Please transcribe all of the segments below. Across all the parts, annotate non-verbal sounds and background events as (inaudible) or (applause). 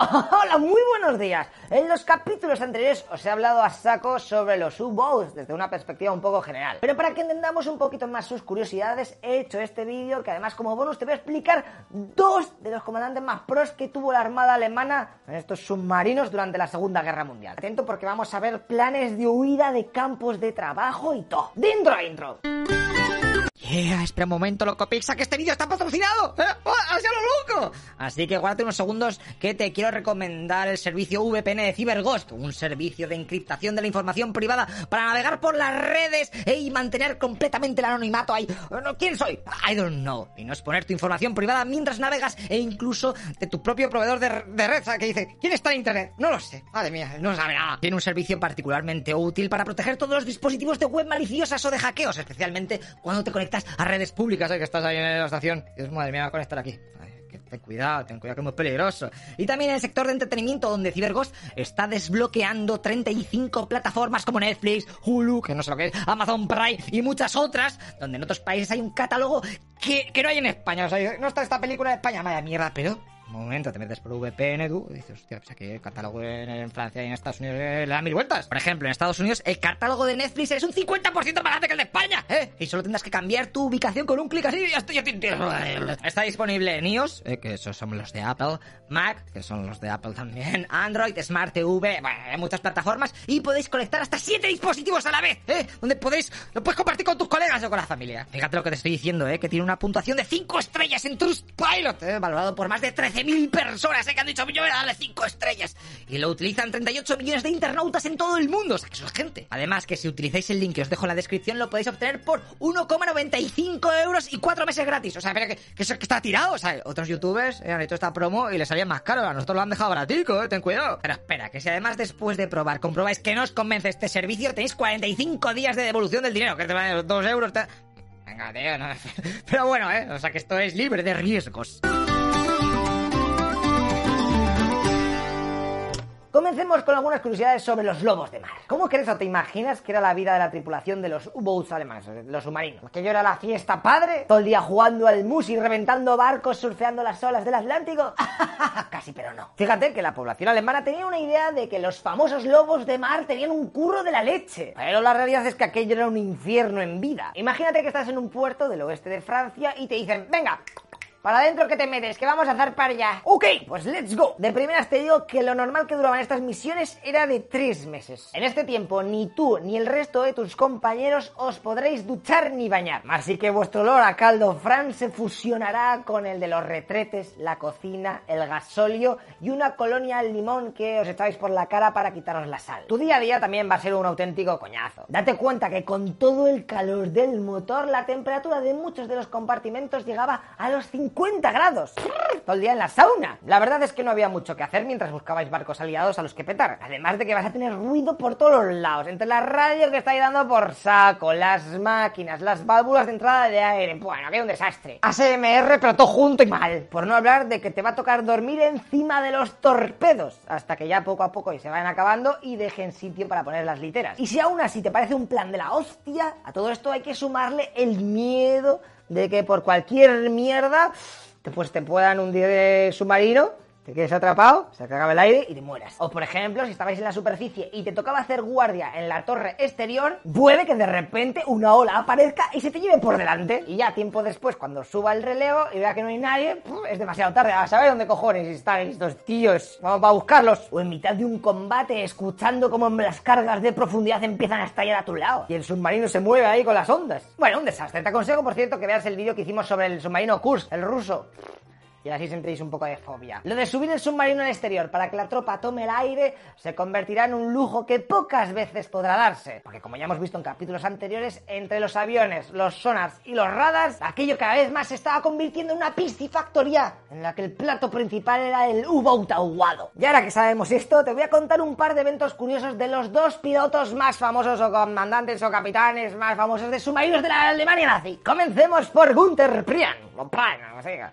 (laughs) Hola, muy buenos días. En los capítulos anteriores os he hablado a saco sobre los U-Boats desde una perspectiva un poco general. Pero para que entendamos un poquito más sus curiosidades, he hecho este vídeo que además como bonus te voy a explicar dos de los comandantes más pros que tuvo la Armada Alemana en estos submarinos durante la Segunda Guerra Mundial. Atento porque vamos a ver planes de huida de campos de trabajo y todo. Dentro a intro. Yeah, espera un momento, loco Pizza, que este vídeo está patrocinado. ¿Eh? ¡Oh, ¡Hacia lo loco! Así que guárdate unos segundos que te quiero recomendar el servicio VPN de CyberGhost, un servicio de encriptación de la información privada para navegar por las redes y mantener completamente el anonimato ahí. ¿Quién soy? I don't know. Y no exponer tu información privada mientras navegas e incluso de tu propio proveedor de, de red que dice, ¿quién está en internet? No lo sé. Madre mía, no sabe nada. Tiene un servicio particularmente útil para proteger todos los dispositivos de web maliciosas o de hackeos, especialmente cuando te conectas a redes públicas, ¿eh? que estás ahí en la estación. Es, madre mía, va a conectar aquí. Ay, ten cuidado, ten cuidado que es muy peligroso. Y también en el sector de entretenimiento, donde CyberGhost está desbloqueando 35 plataformas como Netflix, Hulu, que no sé lo que es, Amazon Prime y muchas otras, donde en otros países hay un catálogo que, que no hay en España. No está esta película en España, vaya mierda, pero momento, te metes por VPN tú y dices, hostia, pues aquí el catálogo en, Francia y en Estados Unidos le da mil vueltas. Por ejemplo, en Estados Unidos el catálogo de Netflix es un 50% más grande que el de España, ¿eh? Y solo tendrás que cambiar tu ubicación con un clic así y ya estoy. Está disponible en iOS, eh, que esos son los de Apple, Mac, que son los de Apple también, (laughs) Android, Smart TV, bueno, hay muchas plataformas y podéis conectar hasta 7 dispositivos a la vez, ¿eh? Donde podéis, lo puedes compartir con tus colegas o con la familia. Fíjate lo que te estoy diciendo, ¿eh? Que tiene una puntuación de 5 estrellas en Trustpilot, ¿eh? Valorado por más de 13.000 personas que han dicho, yo voy a darle 5 estrellas. Y lo utilizan 38 millones de internautas en todo el mundo. O sea, que eso es gente. Además, que si utilizáis el link que os dejo en la descripción, lo podéis obtener por 1,95 euros y 4 meses gratis. O sea, espera, que, eso que está tirado. O sea, otros youtubers eh, han hecho esta promo y les salían más caro. A nosotros lo han dejado gratico, eh, ten cuidado. Pero espera, que si además después de probar comprobáis que no os convence este servicio, tenéis 45 días de devolución del dinero, que te van a 2 euros. Venga, tío, no. (laughs) Pero bueno, eh. O sea, que esto es libre de riesgos. Comencemos con algunas curiosidades sobre los lobos de mar. ¿Cómo crees o te imaginas que era la vida de la tripulación de los U-Boats alemanes, los submarinos? ¿Que yo era la fiesta padre? ¿Todo el día jugando al mus y reventando barcos, surfeando las olas del Atlántico? (laughs) Casi, pero no. Fíjate que la población alemana tenía una idea de que los famosos lobos de mar tenían un curro de la leche. Pero la realidad es que aquello era un infierno en vida. Imagínate que estás en un puerto del oeste de Francia y te dicen, venga, para adentro que te metes, que vamos a para allá. Ok, pues let's go. De primeras te digo que lo normal que duraban estas misiones era de tres meses. En este tiempo ni tú ni el resto de tus compañeros os podréis duchar ni bañar. Así que vuestro olor a caldo fran se fusionará con el de los retretes, la cocina, el gasóleo y una colonia al limón que os echáis por la cara para quitaros la sal. Tu día a día también va a ser un auténtico coñazo. Date cuenta que con todo el calor del motor la temperatura de muchos de los compartimentos llegaba a los 50 50 grados. Todo el día en la sauna. La verdad es que no había mucho que hacer mientras buscabais barcos aliados a los que petar. Además de que vas a tener ruido por todos los lados. Entre las radios que estáis dando por saco, las máquinas, las válvulas de entrada de aire. Bueno, que un desastre. ASMR, pero todo junto y mal. Por no hablar de que te va a tocar dormir encima de los torpedos. Hasta que ya poco a poco y se vayan acabando y dejen sitio para poner las literas. Y si aún así te parece un plan de la hostia, a todo esto hay que sumarle el miedo de que por cualquier mierda pues te puedan hundir el submarino te quedes atrapado, se te acaba el aire y te mueras. O por ejemplo, si estabais en la superficie y te tocaba hacer guardia en la torre exterior, puede que de repente una ola aparezca y se te lleve por delante. Y ya tiempo después, cuando suba el relevo y vea que no hay nadie, es demasiado tarde. A saber dónde cojones están estos tíos. Vamos a buscarlos. O en mitad de un combate, escuchando cómo las cargas de profundidad empiezan a estallar a tu lado. Y el submarino se mueve ahí con las ondas. Bueno, un desastre. Te aconsejo, por cierto, que veas el vídeo que hicimos sobre el submarino Kursk, el ruso y así sentréis un poco de fobia. Lo de subir el submarino al exterior para que la tropa tome el aire se convertirá en un lujo que pocas veces podrá darse, porque como ya hemos visto en capítulos anteriores, entre los aviones, los sonars y los radars, aquello cada vez más se estaba convirtiendo en una piscifactoría en la que el plato principal era el U-Boat aguado. Y ahora que sabemos esto, te voy a contar un par de eventos curiosos de los dos pilotos más famosos o comandantes o capitanes más famosos de submarinos de la Alemania nazi. Comencemos por Gunther Prian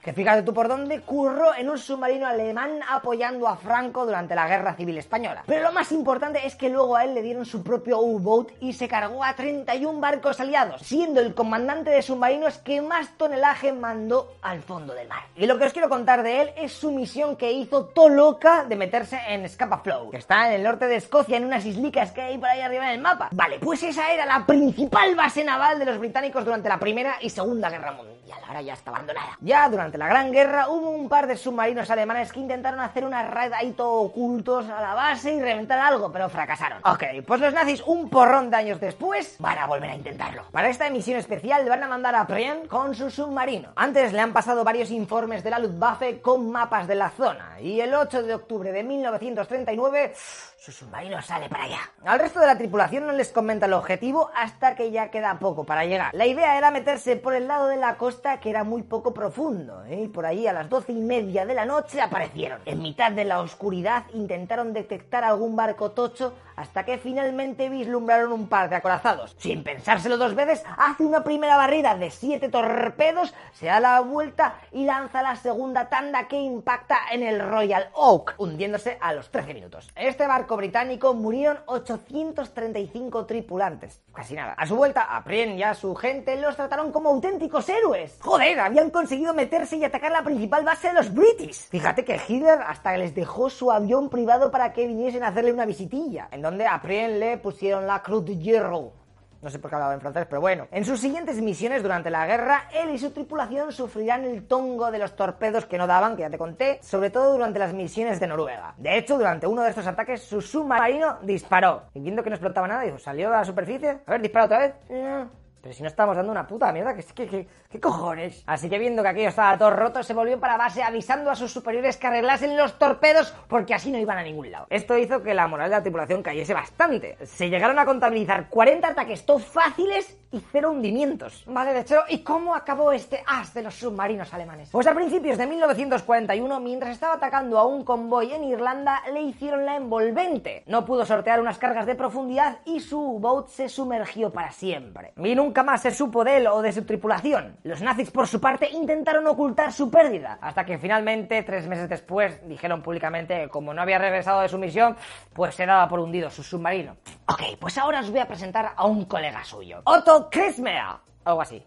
Que fíjate tú por dónde curró en un submarino alemán apoyando a Franco durante la Guerra Civil Española. Pero lo más importante es que luego a él le dieron su propio U-Boat y se cargó a 31 barcos aliados, siendo el comandante de submarinos que más tonelaje mandó al fondo del mar. Y lo que os quiero contar de él es su misión que hizo todo loca de meterse en Scapa Flow, que está en el norte de Escocia, en unas islicas que hay por ahí arriba en el mapa. Vale, pues esa era la principal base naval de los británicos durante la Primera y Segunda Guerra Mundial. Ahora ya está abandonada. Ya durante la Gran Guerra hubo un par de submarinos alemanes que intentaron hacer una raid ahí todo ocultos a la base y reventar algo, pero fracasaron. Ok, pues los nazis un porrón de años después van a volver a intentarlo. Para esta emisión especial van a mandar a Prien con su submarino. Antes le han pasado varios informes de la Luftwaffe con mapas de la zona y el 8 de octubre de 1939 su submarino sale para allá. Al resto de la tripulación no les comenta el objetivo hasta que ya queda poco para llegar. La idea era meterse por el lado de la costa que era muy poco profundo, ¿eh? y por ahí a las doce y media de la noche aparecieron. En mitad de la oscuridad intentaron detectar algún barco tocho hasta que finalmente vislumbraron un par de acorazados. Sin pensárselo dos veces, hace una primera barrida de siete torpedos, se da la vuelta y lanza la segunda tanda que impacta en el Royal Oak, hundiéndose a los 13 minutos. Este barco británico murieron 835 tripulantes. Casi nada. A su vuelta, a Prien y a su gente los trataron como auténticos héroes. Joder, habían conseguido meterse y atacar la principal base de los British. Fíjate que Hitler hasta les dejó su avión privado para que viniesen a hacerle una visitilla, en donde a Prien le pusieron la Cruz de Hierro. No sé por qué hablaba en francés, pero bueno. En sus siguientes misiones durante la guerra, él y su tripulación sufrirán el tongo de los torpedos que no daban, que ya te conté, sobre todo durante las misiones de Noruega. De hecho, durante uno de estos ataques, su submarino disparó. Y viendo que no explotaba nada, dijo, ¿salió a la superficie? A ver, dispara otra vez. No. Pero si no estamos dando una puta mierda, ¿qué, qué, qué, qué cojones? Así que viendo que aquello estaba todo roto, se volvió para base avisando a sus superiores que arreglasen los torpedos porque así no iban a ningún lado. Esto hizo que la moral de la tripulación cayese bastante. Se llegaron a contabilizar 40 ataques todos fáciles y cero hundimientos. Vale, de hecho, ¿y cómo acabó este as de los submarinos alemanes? Pues a principios de 1941, mientras estaba atacando a un convoy en Irlanda, le hicieron la envolvente. No pudo sortear unas cargas de profundidad y su boat se sumergió para siempre. Y nunca más se supo de él o de su tripulación. Los nazis, por su parte, intentaron ocultar su pérdida, hasta que finalmente, tres meses después, dijeron públicamente que como no había regresado de su misión, pues se daba por hundido su submarino. Ok, pues ahora os voy a presentar a un colega suyo. Otto Krismer. Algo así.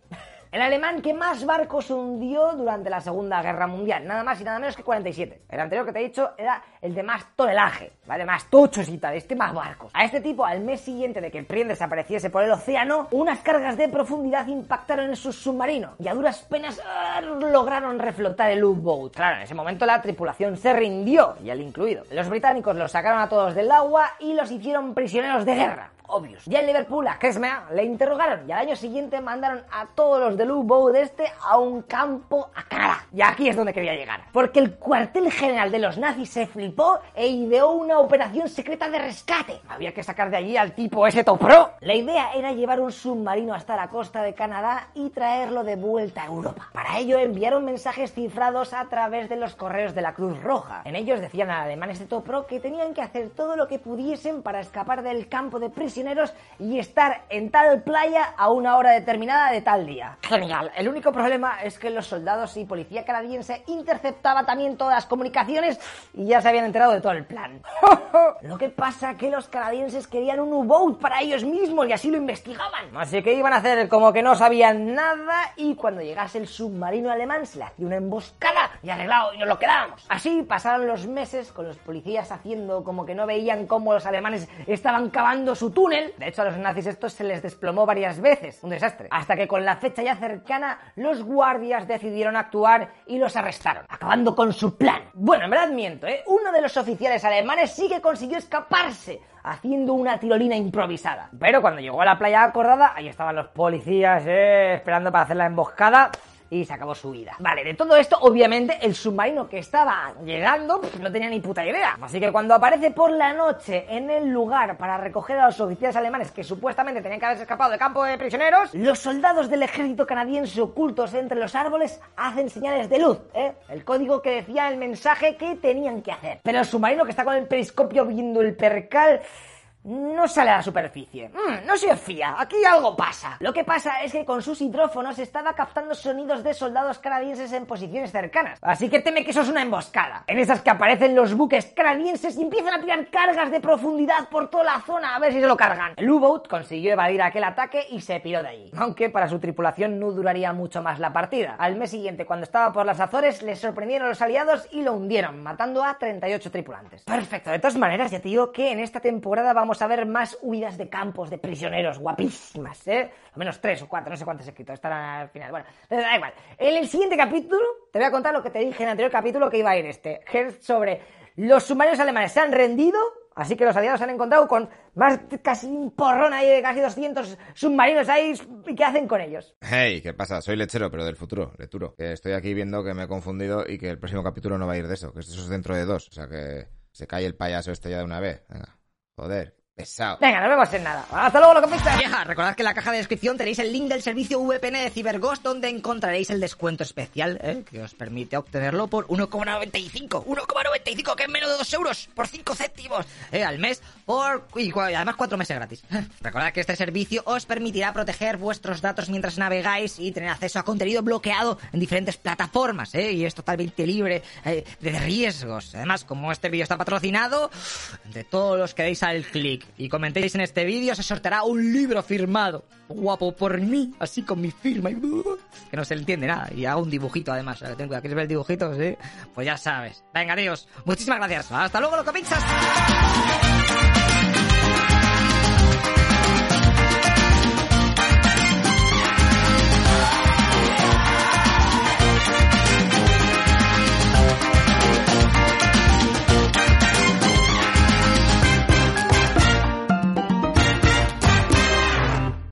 El alemán que más barcos hundió durante la Segunda Guerra Mundial, nada más y nada menos que 47. El anterior que te he dicho era el de más tonelaje, ¿vale? Más tochos y tal, este más barcos. A este tipo, al mes siguiente de que el Prien desapareciese por el océano, unas cargas de profundidad impactaron en su submarino y a duras penas ah, lograron reflotar el U-Boat. Claro, en ese momento la tripulación se rindió, y él incluido. Los británicos los sacaron a todos del agua y los hicieron prisioneros de guerra Ya en Liverpool a Kesmea le interrogaron y al año siguiente mandaron a todos los del U-Boat este a un campo a Canadá. Y aquí es donde quería llegar. Porque el cuartel general de los nazis se flipó e ideó una operación secreta de rescate. Había que sacar de allí al tipo ese topro. La idea era llevar un submarino hasta la costa de Canadá y traerlo de vuelta a Europa. Para ello enviaron mensajes cifrados a través de los correos de la Cruz Roja. En ellos decían al alemanes de Topro que tenían que hacer todo lo que pudiesen para escapar del campo de prisión y estar en tal playa a una hora determinada de tal día. Genial. El único problema es que los soldados y policía canadiense interceptaba también todas las comunicaciones y ya se habían enterado de todo el plan. (laughs) lo que pasa que los canadienses querían un U-boat para ellos mismos y así lo investigaban. Así que iban a hacer como que no sabían nada y cuando llegase el submarino alemán se le hacía una emboscada y arreglado y nos lo quedábamos. Así pasaron los meses con los policías haciendo como que no veían cómo los alemanes estaban cavando su túnel de hecho, a los nazis estos se les desplomó varias veces. Un desastre. Hasta que con la fecha ya cercana, los guardias decidieron actuar y los arrestaron, acabando con su plan. Bueno, en verdad miento, ¿eh? Uno de los oficiales alemanes sí que consiguió escaparse haciendo una tirolina improvisada. Pero cuando llegó a la playa acordada, ahí estaban los policías, ¿eh? esperando para hacer la emboscada y se acabó su vida. Vale, de todo esto, obviamente, el submarino que estaba llegando no tenía ni puta idea. Así que cuando aparece por la noche en el lugar para recoger a los oficiales alemanes que supuestamente tenían que haberse escapado del campo de prisioneros, los soldados del ejército canadiense ocultos entre los árboles hacen señales de luz, ¿eh? El código que decía el mensaje que tenían que hacer. Pero el submarino que está con el periscopio viendo el percal no sale a la superficie. Mm, no se fía, aquí algo pasa. Lo que pasa es que con sus hidrófonos estaba captando sonidos de soldados canadienses en posiciones cercanas. Así que teme que eso es una emboscada. En esas que aparecen los buques canadienses y empiezan a tirar cargas de profundidad por toda la zona a ver si se lo cargan. El U-Boat consiguió evadir aquel ataque y se piró de allí. Aunque para su tripulación no duraría mucho más la partida. Al mes siguiente, cuando estaba por las Azores, les sorprendieron los aliados y lo hundieron, matando a 38 tripulantes. Perfecto, de todas maneras, ya te digo que en esta temporada vamos a ver más huidas de campos de prisioneros guapísimas, ¿eh? Al menos tres o cuatro, no sé cuántos escritos, estarán al final. Bueno, da igual. En el siguiente capítulo te voy a contar lo que te dije en el anterior capítulo que iba a ir este, sobre los submarinos alemanes se han rendido, así que los aliados se han encontrado con más casi un porrón ahí de casi 200 submarinos ahí, ¿y qué hacen con ellos? Hey, ¿qué pasa? Soy lechero, pero del futuro, Leturo. Que estoy aquí viendo que me he confundido y que el próximo capítulo no va a ir de eso, que eso es dentro de dos, o sea que se cae el payaso este ya de una vez. Venga, joder. Pesado. Venga, nos vemos en nada. Hasta luego, lo que Ya, recordad que en la caja de descripción tenéis el link del servicio VPN de CyberGhost donde encontraréis el descuento especial ¿eh? que os permite obtenerlo por 1,95. 1,95 que es menos de 2 euros por 5 céntimos ¿eh? al mes por y además 4 meses gratis. (laughs) recordad que este servicio os permitirá proteger vuestros datos mientras navegáis y tener acceso a contenido bloqueado en diferentes plataformas ¿eh? y es totalmente libre eh, de riesgos. Además, como este vídeo está patrocinado, de todos los que deis al clic y comentéis en este vídeo, se sorteará un libro firmado, guapo por mí, así con mi firma, y, que no se le entiende nada, y hago un dibujito además, o sea, que ¿quieres ver el dibujito? Sí, pues ya sabes. Venga, adiós, muchísimas gracias, hasta luego, loco pizzas.